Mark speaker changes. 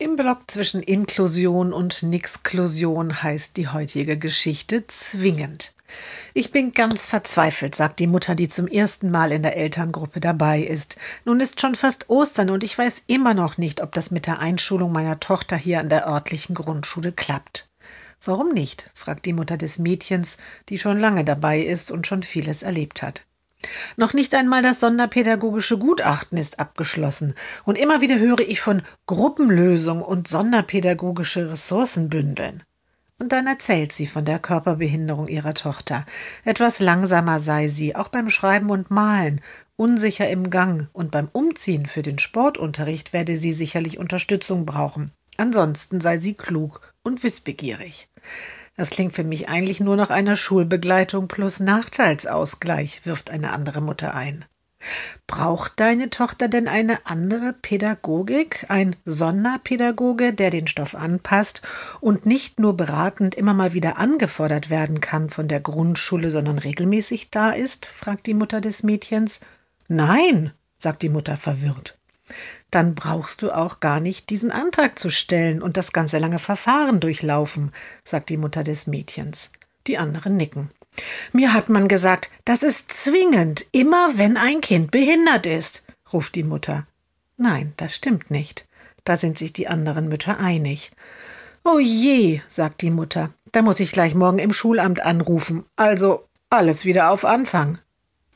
Speaker 1: Im Block zwischen Inklusion und Nixklusion heißt die heutige Geschichte zwingend. Ich bin ganz verzweifelt, sagt die Mutter, die zum ersten Mal in der Elterngruppe dabei ist. Nun ist schon fast Ostern und ich weiß immer noch nicht, ob das mit der Einschulung meiner Tochter hier an der örtlichen Grundschule klappt. Warum nicht? fragt die Mutter des Mädchens, die schon lange dabei ist und schon vieles erlebt hat. Noch nicht einmal das sonderpädagogische Gutachten ist abgeschlossen, und immer wieder höre ich von Gruppenlösung und sonderpädagogische Ressourcenbündeln. Und dann erzählt sie von der Körperbehinderung ihrer Tochter. Etwas langsamer sei sie, auch beim Schreiben und Malen, unsicher im Gang, und beim Umziehen für den Sportunterricht werde sie sicherlich Unterstützung brauchen. Ansonsten sei sie klug und wissbegierig. Das klingt für mich eigentlich nur nach einer Schulbegleitung plus Nachteilsausgleich, wirft eine andere Mutter ein. Braucht deine Tochter denn eine andere Pädagogik, ein Sonderpädagoge, der den Stoff anpasst und nicht nur beratend immer mal wieder angefordert werden kann von der Grundschule, sondern regelmäßig da ist? fragt die Mutter des Mädchens. Nein, sagt die Mutter verwirrt dann brauchst du auch gar nicht diesen Antrag zu stellen und das ganze lange Verfahren durchlaufen, sagt die Mutter des Mädchens. Die anderen nicken. Mir hat man gesagt, das ist zwingend, immer wenn ein Kind behindert ist, ruft die Mutter. Nein, das stimmt nicht. Da sind sich die anderen Mütter einig. Oh je, sagt die Mutter, da muss ich gleich morgen im Schulamt anrufen. Also alles wieder auf Anfang.